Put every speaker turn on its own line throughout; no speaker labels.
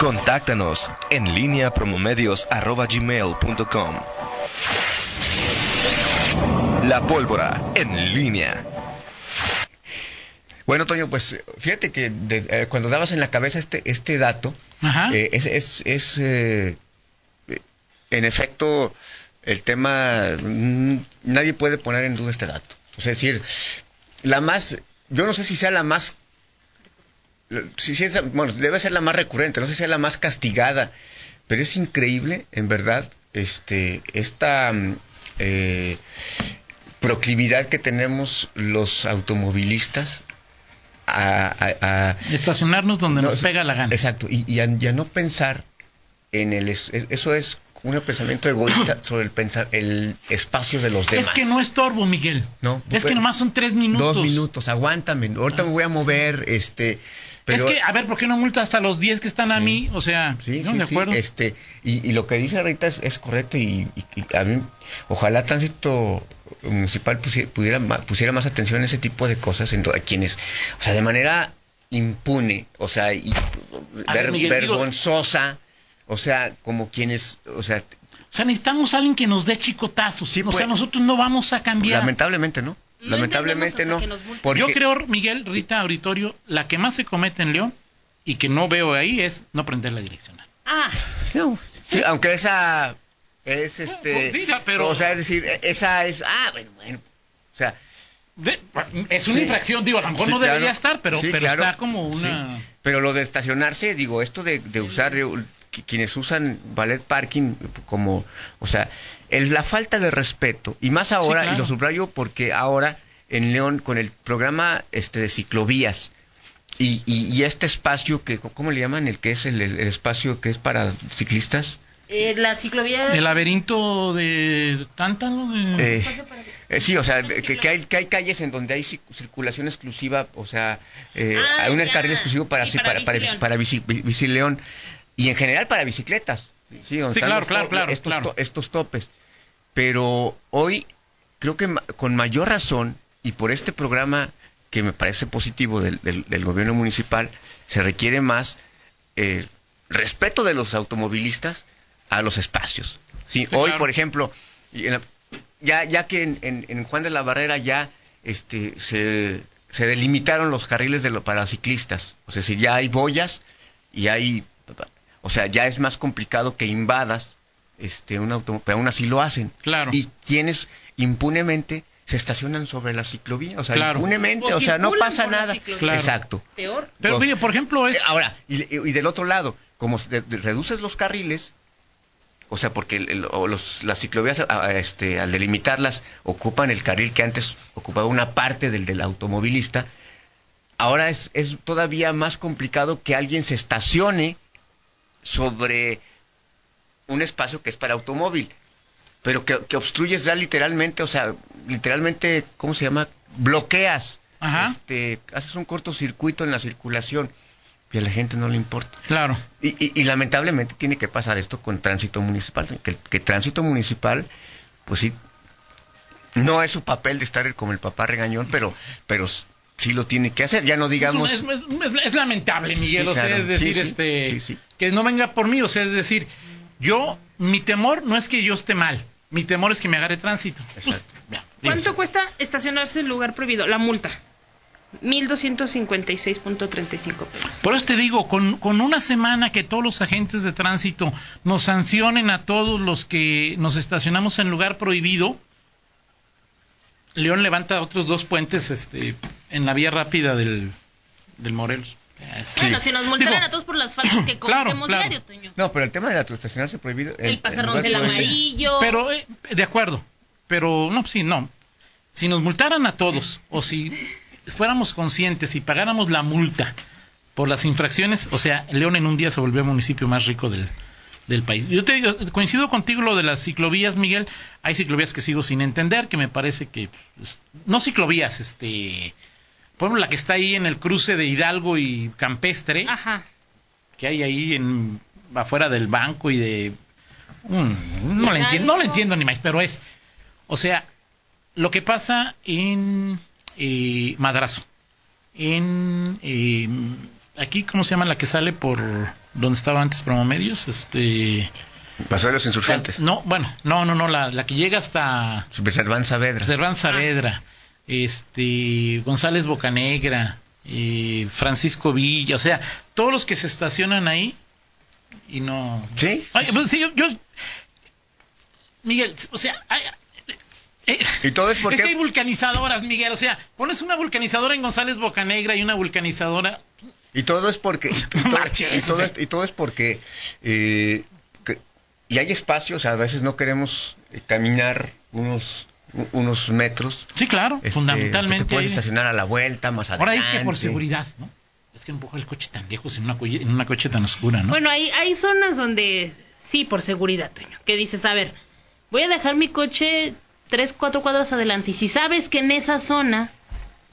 Contáctanos en línea promomedios.com. La pólvora en línea.
Bueno, Toño, pues fíjate que eh, cuando dabas en la cabeza este, este dato, eh, es, es, es eh, en efecto el tema, mm, nadie puede poner en duda este dato. es decir, la más, yo no sé si sea la más, si, si es, bueno, debe ser la más recurrente, no sé si sea la más castigada, pero es increíble, en verdad, este, esta mm, proclividad que tenemos los automovilistas a,
estacionarnos donde nos pega la gana.
Exacto, y, y, a, no pensar en el eso es un pensamiento egoísta sobre el pensar el espacio de los demás.
Es que no estorbo, Miguel. No. Es que nomás son tres minutos.
Dos minutos, aguántame. Ahorita me voy a mover, este.
Pero, es que, a ver, ¿por qué no multa hasta los diez que están a mí? O sea,
sí, ¿no? ¿De acuerdo? Este, y, lo que dice Rita es, correcto y, a mí, ojalá tránsito municipal pusiera, pusiera más atención en ese tipo de cosas en a quienes, o sea, de manera impune, o sea, y, vergonzosa, o sea, como quienes, o sea,
o sea, necesitamos a alguien que nos dé chicotazos. Sí, o sea, pues, nosotros no vamos a cambiar.
Lamentablemente no. Lamentablemente no.
Yo creo, Miguel, Rita, Auditorio, la que más se comete en León y que no veo ahí es no prender la direccional.
Ah.
sí, aunque esa es este. Pues o sea, es decir, e, esa es. Ah, bueno, bueno. O sea.
es una infracción, digo, a lo mejor no debería estar, pero, pero está como una.
Pero lo de estacionarse, digo, esto de, de usar, quienes usan ballet parking como, o sea, es la falta de respeto, y más ahora, y lo subrayo porque ahora en León, con el programa este de ciclovías, y, y, este espacio que, ¿cómo le llaman? El que es el espacio que es para ciclistas.
Eh, la ciclovía.
El laberinto de Tántalo.
De... Eh, eh, sí, o sea, que, hay, que hay calles en donde hay circulación exclusiva, o sea, eh, ah, hay un carril exclusivo para, para, para, para, bicileón y en general para bicicletas. Sí,
claro, claro, claro,
estos, estos topes. Pero hoy creo que con mayor razón y por este programa que me parece positivo del, del, gobierno municipal, se requiere más respeto de los automovilistas a los espacios. Sí, hoy, por ejemplo, ya, ya que en, Juan de la Barrera ya este, se, se delimitaron los carriles de lo, para ciclistas, o sea, si ya hay boyas y hay, o sea, ya es más complicado que invadas este, un automóvil, pero aún así lo hacen.
Claro.
Y quienes impunemente se estacionan sobre la ciclovía, o sea, impunemente, o, sea, no pasa nada. Exacto.
Peor.
Pero, mire, por ejemplo, es...
Ahora, y, y del otro lado, como reduces los carriles, o sea, porque las ciclovías, este, al delimitarlas, ocupan el carril que antes ocupaba una parte del, del automovilista. Ahora es, es todavía más complicado que alguien se estacione sobre un espacio que es para automóvil, pero que, que obstruyes ya literalmente, o sea, literalmente, ¿cómo se llama? Bloqueas. Este, haces un cortocircuito en la circulación y a la gente no le importa.
Claro.
Y, lamentablemente tiene que pasar esto con tránsito municipal, que, tránsito municipal, pues sí, no es su papel de estar como el papá regañón, pero, pero sí lo tiene que hacer, ya no digamos...
Es, lamentable, Miguel, o sea, es decir, este, que no venga por mí, o sea, es decir, yo, mi temor no es que yo esté mal, mi temor es que me agarre tránsito. Exacto.
¿Cuánto cuesta estacionarse en lugar prohibido? La multa. 1.256.35 pesos.
Por eso te digo, con, con, una semana que todos los agentes de tránsito nos sancionen a todos los que nos estacionamos en lugar prohibido, León levanta otros dos puentes este, en la vía rápida del, del Morelos.
Bueno, si nos multaran a todos por las faltas que cometemos diario, Toño.
No, pero el tema de la estacionarse prohibido...
El, pasarnos el, amarillo...
Pero, eh, de acuerdo, pero no, sí, no. Si nos multaran a todos, o si fuéramos conscientes y pagáramos la multa por las infracciones, o sea, León en un día se volvió el municipio más rico del, del país. Yo te coincido contigo lo de las ciclovías, Miguel. Hay ciclovías que sigo sin entender, que me parece que pues, no ciclovías, este, por ejemplo, la que está ahí en el cruce de Hidalgo y Campestre,
Ajá.
que hay ahí en afuera del banco y de mm, no le entiendo, no le entiendo ni más, pero es, o sea, lo que pasa en Madrazo. En eh, aquí, ¿cómo se llama la que sale por donde estaba antes Promomedios, este...
Pasó los insurgentes.
No, bueno, no, no, no, la, la que llega hasta...
Cerván Saavedra.
Cerván Saavedra, este, González Bocanegra, Francisco Villa, o sea, todos los que se estacionan ahí y no...
¿Sí?
pues, sí, yo, Miguel, o sea...
Eh, y todo es porque...
Es que hay vulcanizadoras, Miguel, o sea, pones una vulcanizadora en González Bocanegra y una vulcanizadora...
Y todo es porque... Y, todo, y todo, es, porque... Eh, y hay espacios, a veces no queremos caminar unos unos metros.
Sí, claro, este, fundamentalmente.
Te puedes estacionar a la vuelta, más adelante.
Ahora es que por seguridad, ¿no? Es que empuja el coche tan lejos en una, en una coche tan oscura, ¿no?
Bueno, hay, hay zonas donde sí, por seguridad, Toño. Que dices, a ver, voy a dejar mi coche tres, cuatro cuadras adelante. Y si sabes que en esa zona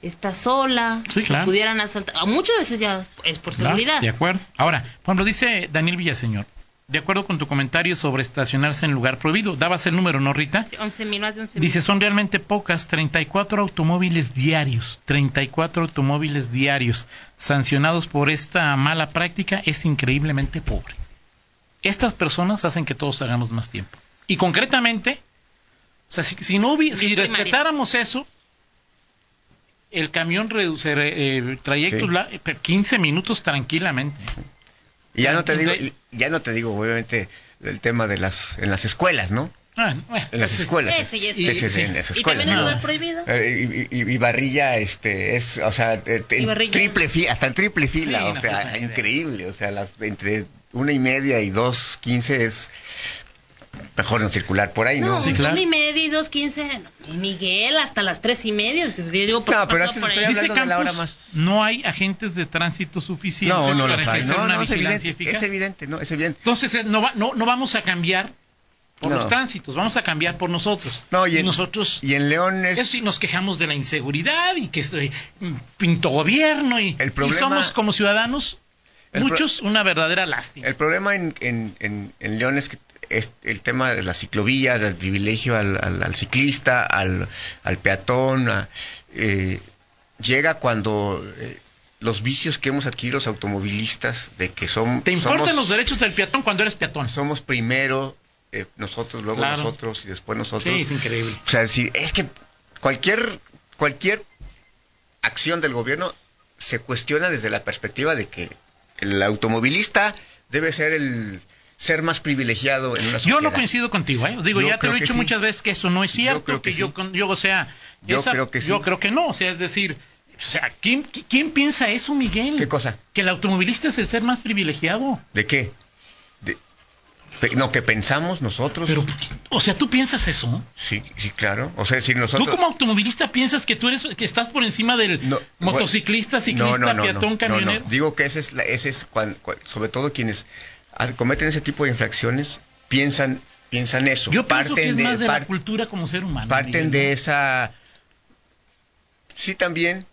está sola,
sí, claro.
pudieran asaltar. Muchas veces ya es por seguridad.
de acuerdo. Ahora, por ejemplo, dice Daniel Villaseñor, de acuerdo con tu comentario sobre estacionarse en lugar prohibido. Dabas el número, ¿no, Rita?
Sí, 11 mil, más de 11
Dice, son realmente pocas, 34 automóviles diarios, 34 automóviles diarios sancionados por esta mala práctica es increíblemente pobre. Estas personas hacen que todos hagamos más tiempo. Y concretamente, o sea, si, no si respetáramos eso, el camión reduce eh, trayectos 15 minutos tranquilamente.
Y ya no te digo, ya no te digo, obviamente, el tema de las, en las escuelas, ¿no?
Ah,
en las escuelas.
Ese y,
ese, en las escuelas.
¿Y también lugar prohibido?
Eh, y, barrilla, este, es, o sea, eh, triple fila, hasta en triple fila, o sea, increíble, o sea, las, entre una y media y dos quince es mejor no circular por ahí, ¿no?
No, sí, una y media y dos quince. Miguel, hasta las tres y media. Yo digo,
no, pero estoy Dice Campos, de la hora más.
no hay agentes de tránsito suficientes
no, no
para
ejercer
no,
una
no,
vigilancia
es eficaz.
Es evidente, no, es evidente.
Entonces, eh, no, no, no vamos a cambiar por los tránsitos, vamos a cambiar por nosotros.
No, y,
en, nosotros.
Y en León es.
si nos quejamos de la inseguridad y que estoy mm, pinto gobierno y, y somos como ciudadanos muchos una verdadera lástima.
El problema en, en, en León es que el tema de las ciclovías, del privilegio al, ciclista, al, peatón, eh, llega cuando eh, los vicios que hemos adquirido los automovilistas de que son...
¿Te importan los derechos del peatón cuando eres peatón?
Somos primero eh, nosotros, luego nosotros y después nosotros.
Sí, es increíble.
O sea, decir, es que cualquier, cualquier acción del gobierno se cuestiona desde la perspectiva de que el automovilista debe ser el ser más privilegiado en una sociedad.
Yo no coincido contigo, ¿eh? Digo, ya te lo he dicho muchas veces que eso no es cierto, yo creo que, yo, yo, o sea,
yo creo que sí.
Yo creo que no, o sea, es decir, o sea, ¿quién, ¿quién piensa eso, Miguel?
¿Qué cosa?
Que el automovilista es el ser más privilegiado.
¿De qué? De, no, que pensamos nosotros.
Pero, o sea, ¿tú piensas eso?
Sí, sí, claro. O sea, si nosotros...
¿Tú como automovilista piensas que tú eres, que estás por encima del motociclista, ciclista, peatón, camionero?
Digo que ese es, ese es sobre todo quienes cometen ese tipo de infracciones piensan piensan eso.
Yo pienso que es más de, la cultura como ser humano.
Parten de esa... Sí, también,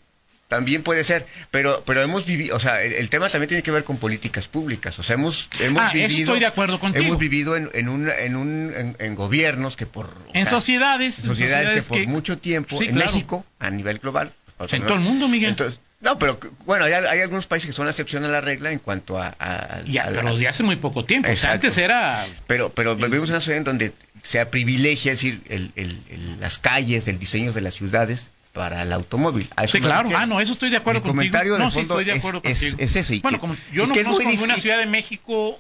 también puede ser, pero pero hemos vivido, o sea, el, tema también tiene que ver con políticas públicas, o sea, hemos hemos
ah,
vivido,
estoy de acuerdo contigo.
hemos vivido en, en un en un en, gobiernos que por
en sociedades,
sociedades, que por mucho tiempo en México a nivel global,
en todo el mundo, Miguel.
Entonces, no, pero bueno, hay, hay, algunos países que son la excepción a la regla en cuanto a...
ya, pero de hace muy poco tiempo. O sea, antes era...
Pero, pero vivimos en una sociedad en donde se privilegia, es decir, el, las calles, el diseño de las ciudades para el automóvil.
sí, claro. Ah, no, eso estoy de acuerdo contigo.
comentario
no,
sí,
estoy de acuerdo
es,
contigo.
Es, ese.
bueno, como yo no conozco ninguna ciudad de México,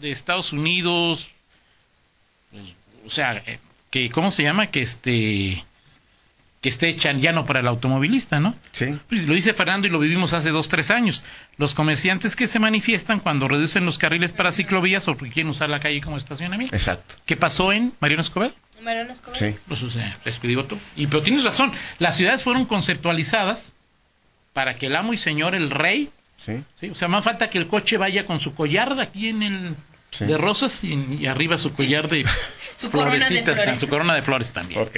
de Estados Unidos, pues, o sea, eh, que, ¿cómo se llama? Que este que esté hecha ya no para el automovilista, ¿no?
Sí.
Pues lo dice Fernando y lo vivimos hace dos, tres años. Los comerciantes que se manifiestan cuando reducen los carriles para ciclovías o porque quieren usar la calle como estacionamiento.
Exacto.
¿Qué pasó en Mariano Escobedo?
Mariano Escobedo.
Sí.
Pues o sea, digo tú. Y pero tienes razón, las ciudades fueron conceptualizadas para que el amo y señor, el rey,
sí.
¿sí? O sea, más falta que el coche vaya con su collar de aquí en el de rosas y, arriba su collar de
su florecitas,
su corona de flores también.
Ok.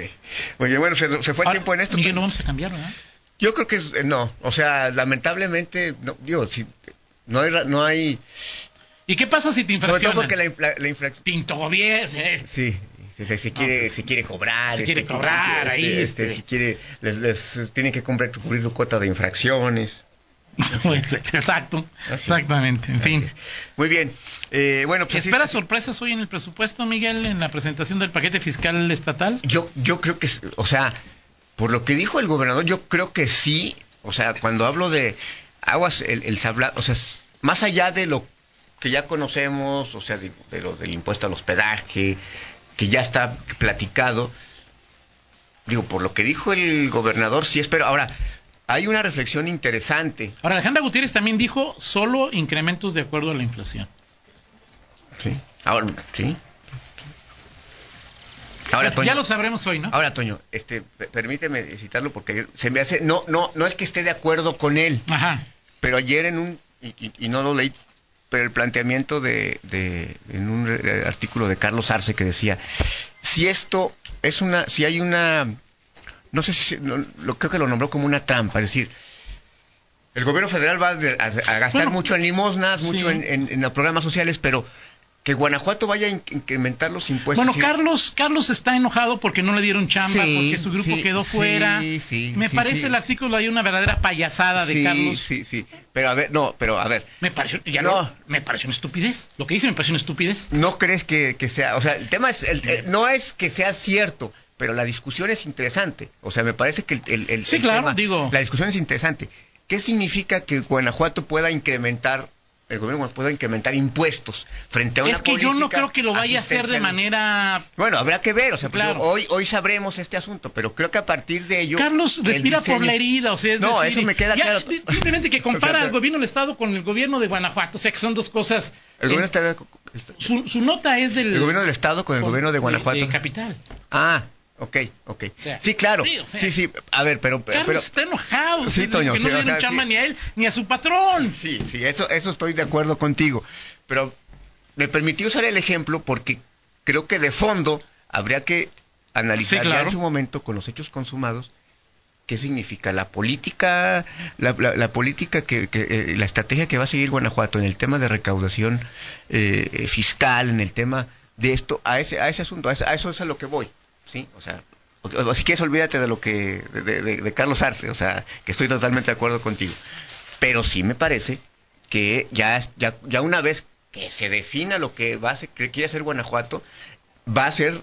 Oye, bueno, se, se fue el tiempo en esto.
Miguel, no vamos a cambiar, ¿verdad?
Yo creo que eh, no. O sea, lamentablemente, no, digo, si, no hay... No hay
¿Y qué pasa si te infraccionan?
Sobre todo porque la, la, infracción...
Pinto gobierno, eh.
Sí. Se, se, quiere, pues, se quiere cobrar.
Se quiere este, cobrar ahí.
Este, este. quiere, les, les tienen que cubrir su cuota de infracciones.
Puede ser, Exacto,
es.
exactamente. En fin.
Muy bien. Eh, bueno, pues así
¿Espera
está.
sorpresas hoy en el presupuesto, Miguel, en la presentación del paquete fiscal estatal?
Yo, yo creo que, o sea, por lo que dijo el gobernador, yo creo que sí. O sea, cuando hablo de aguas, el, el sabla- o sea, más allá de lo que ya conocemos, o sea, de, de lo del impuesto al hospedaje, que ya está platicado. Digo, por lo que dijo el gobernador, sí espero. Ahora, hay una reflexión interesante.
Ahora, Alejandra Gutiérrez también dijo solo incrementos de acuerdo a la inflación.
Sí. Ahora, sí. Ahora,
Bueno,
Toño,
ya lo sabremos hoy, ¿no?
ahora, Toño, este, permíteme citarlo porque se me hace, no, no, no es que esté de acuerdo con él,
Ajá.
pero ayer en un, y, y- y no lo leí, pero el planteamiento de, de- en un re- artículo de Carlos Arce que decía, si esto es una, si hay una, no sé si, no, lo, creo que lo nombró como una trampa, es decir, el gobierno federal va a, gastar
Bueno,
mucho en limosnas,
sí.
mucho en, en- en los programas sociales, pero que Guanajuato vaya a in- incrementar los impuestos.
Bueno. Carlos, Carlos está enojado porque no le dieron chamba,
Sí,
porque su grupo
sí,
quedó fuera.
sí,
Me parece el artículo hay una verdadera payasada de Carlos.
Sí, sí, pero a ver, no, pero a ver,
Me pareció, ya
No.
no. me pareció una estupidez. Lo que dice me pareció una estupidez.
¿no crees que, que sea, o sea, el tema es, el- el- no es que sea cierto, pero la discusión es interesante, o sea, me parece que el, el- el-
Sí,
el
claro,
tema-
digo.
la discusión es interesante. ¿Qué significa que Guanajuato pueda incrementar, el gobierno pueda incrementar impuestos frente a una
Es que yo no creo que lo vaya a hacer de manera
Bueno, habrá que ver, o sea,
Claro.
hoy, hoy sabremos este asunto, pero creo que a partir de ello...
Carlos
el
respira por la herida, o sea, es
No,
decir,
eso me queda
ya,
claro.
Simplemente que
O
compara
sea,
al gobierno del Estado con el gobierno de Guanajuato, o sea, que son dos cosas.
El gobierno,
eh,
está-
su, su nota es del.
el gobierno del Estado con el
con-
gobierno de Guanajuato.
De, capital.
Ah, ok, ok.
sea,
sí, claro.
sí, o sea,
sí, sí. A ver, pero...
Carlos
pero
está enojado.
Sí,
o
Toño,
que
sí,
no
o
le dieron
sea,
chamba
sí.
ni a él ni a su patrón.
Sí, sí, eso, eso estoy de acuerdo contigo. Pero me permití usar el ejemplo porque creo que de fondo habría que analizar
Sí, claro.
en su momento con los hechos consumados qué significa la política, la, la- la política que, que, eh, la estrategia que va a seguir Guanajuato en el tema de recaudación eh, eh, fiscal, en el tema de esto, a ese, a ese asunto, a, ese- a eso es a lo que voy, sí, o sea, o- o si quieres olvídate de lo que de, de- de Carlos Arce, o sea, que estoy totalmente de acuerdo contigo, pero sí me parece que ya, ya, ya una vez que se defina lo que va a ser, que quiere hacer Guanajuato, va a ser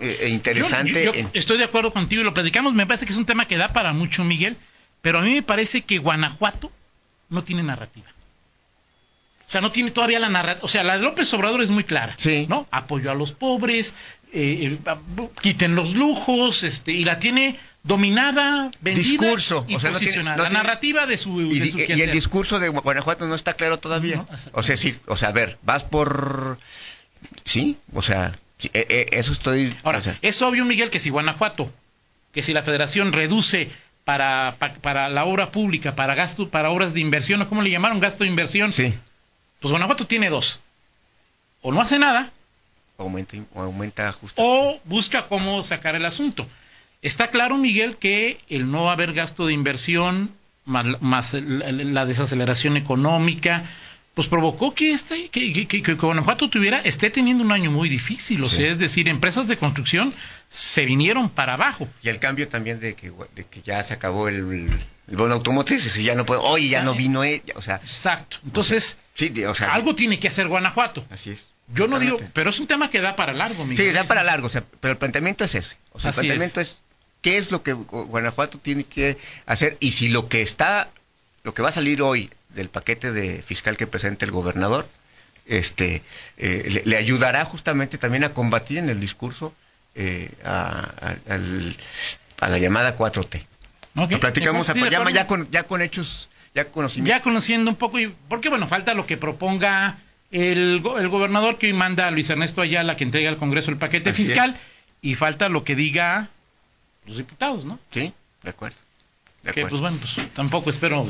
eh, eh, interesante.
Yo- yo- yo
en-
estoy de acuerdo contigo y lo platicamos. Me parece que es un tema que da para mucho, Miguel. Pero a mí me parece que Guanajuato no tiene narrativa. O sea, no tiene todavía la narrativa. O sea, la de López Obrador es muy clara.
Sí.
¿No? Apoyo a los pobres, eh, eh, quiten los lujos, este, y la tiene dominada, vendida
Discurso,
y
o sea, no tiene-
posicionada.
no
la
tiene-
narrativa de su,
y,
de su
y- el discurso de Guanajuato no está claro todavía.
No,
o sea, sí, o sea, a ver, vas por... Sí, o sea, sí, eh, eh, eso estoy...
Ahora,
o sea,
es obvio, Miguel, que si Guanajuato, que si la federación reduce para, pa- para la obra pública, para gasto, para obras de inversión, o cómo le llamaron, gasto de inversión,
sí,
pues Guanajuato tiene dos. O no hace nada,
aumenta, aumenta justo.
o busca cómo sacar el asunto. Está claro, Miguel, que el no haber gasto de inversión, más, más la desaceleración económica, pues provocó que este que, que- que- que Guanajuato tuviera esté teniendo un año muy difícil, o
Sí.
sea, es decir, empresas de construcción se vinieron para abajo.
Y el cambio también de que, de que ya se acabó el, el bono automotriz, ese ya no puede, oye, ya no vino ella, o sea,
Exacto. Entonces,
sí, de- o sea,
algo tiene que hacer Guanajuato.
así es.
Yo no digo, pero es un tema que da para largo, Miguel.
Sí, da para largo, o sea, pero el planteamiento es ese. O sea,
Así
el planteamiento es. qué es lo que Gu- Guanajuato tiene que hacer y si lo que está, lo que va a salir hoy del paquete de fiscal que presenta el gobernador, este, eh, le, le ayudará justamente también a combatir en el discurso eh, a, a- al- a la llamada 4T.
Ok,
Lo platicamos
acuerdo, sí,
ya, ya con, ya con hechos, ya conocimiento.
Ya conociendo un poco, y, porque bueno, falta lo que proponga el, go- el gobernador que hoy manda a Luis Ernesto Ayala que entrega al Congreso el paquete
Así
fiscal, y falta lo que diga los diputados, ¿no?
Sí, de acuerdo. De
Que
acuerdo.
pues bueno, pues tampoco espero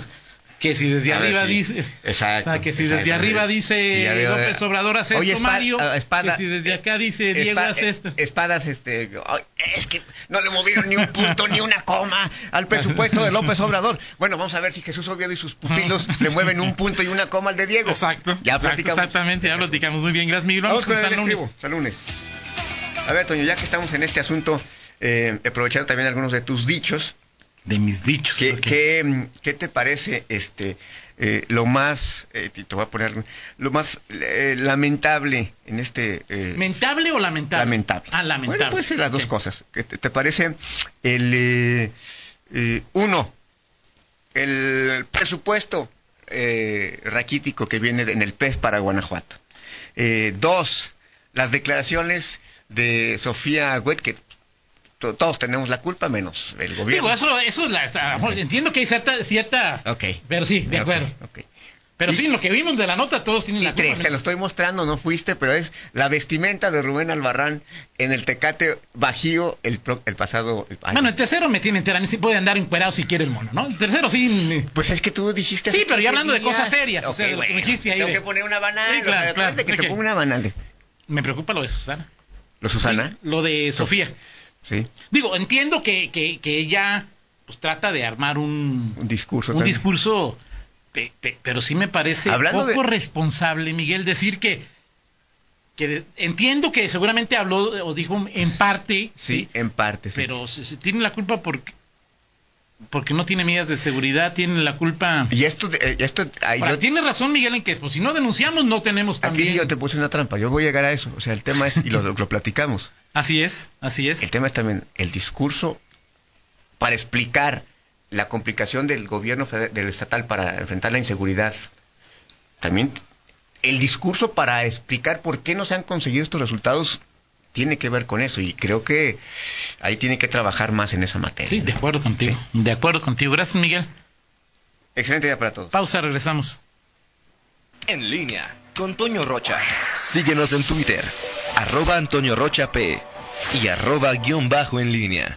que si desde
A
arriba
sí.
dice,
Exacto,
o sea, que si
exacto.
desde arriba dice
veo,
López
eh,
Obrador hace
oye,
esto, Mario,
espada-
que si desde acá dice Diego hace
eh,
esto.
Espadas, este, ay, es que no le movieron ni un punto ni una coma al presupuesto de López Obrador. Bueno, vamos a ver si Jesús Oviedo y sus pupilos le mueven un punto y una coma al de Diego.
Exacto,
Ya
exacto,
platicamos.
exactamente, ya platicamos muy bien, gracias Miguel.
Vamos con el
lunes.
A ver, Toño, ya que estamos en este asunto, eh, aprovechar también algunos de tus dichos.
De mis dichos.
¿Qué, qué, qué te parece este eh, lo más, eh, te voy a poner, lo más eh, lamentable en este... eh,
¿Mentable o lamentable?
lamentable.
Ah, lamentable.
Bueno, puede ser las dos cosas. ¿Qué ¿Te, te parece el... eh, eh, uno, el presupuesto eh, raquítico que viene de- en el PEF para Guanajuato. Eh, dos, las declaraciones de Sofía Huet, que todos tenemos la culpa, menos el gobierno.
Digo, eso, eso es la, entiendo que hay cierta, cierta pero sí, de acuerdo.
ok.
Pero
Y-
sí, lo que vimos de la nota, todos tienen
Y
la culpa.
tres, te lo estoy mostrando, no fuiste, pero es la vestimenta de Rubén Albarrán en el Tecate Bajío el, el pasado año.
Bueno, el tercero me tiene entera, ni si puede andar encuerado si quiere el mono, ¿no? El tercero sí. me-
Pues es que tú dijiste...
Sí, pero ya
15
hablando de cosas serias, o sea,
bueno,
dijiste ahí
Tengo
de-
que poner una banal,
Sí, claro,
o sea,
claro,
que te pongo una banal.
Me preocupa lo de Susana.
¿Lo Susana?
Lo de Sofía.
Sí,
Digo, entiendo que, que, que ella pues trata de armar un,
un discurso.
un
también.
discurso, pe- pe- pero sí me parece
Hablando
poco
de-
responsable, Miguel, decir que, que entiendo que seguramente habló o dijo en parte,
Sí, en parte, sí.
pero se, se tiene la culpa porque, porque no tiene medidas de seguridad, tiene la culpa...
Y esto, eh, esto ahí
Ahora,
yo-
tiene razón Miguel en que pues, si no denunciamos no tenemos
aquí
también...
sí yo te puse una trampa, yo voy a llegar a eso. O sea, el tema es, y lo, lo platicamos,
Así es, así es.
el tema es también el discurso para explicar la complicación del gobierno del estatal para enfrentar la inseguridad. También el discurso para explicar por qué no se han conseguido estos resultados tiene que ver con eso y creo que ahí tiene que trabajar más en esa materia.
Sí, de acuerdo contigo. De acuerdo contigo. Gracias, Miguel.
Excelente día para todos.
Pausa, regresamos.
En línea con Toño Rocha. Síguenos en Twitter, arroba Antonio Rocha P y arroba guion bajo en línea.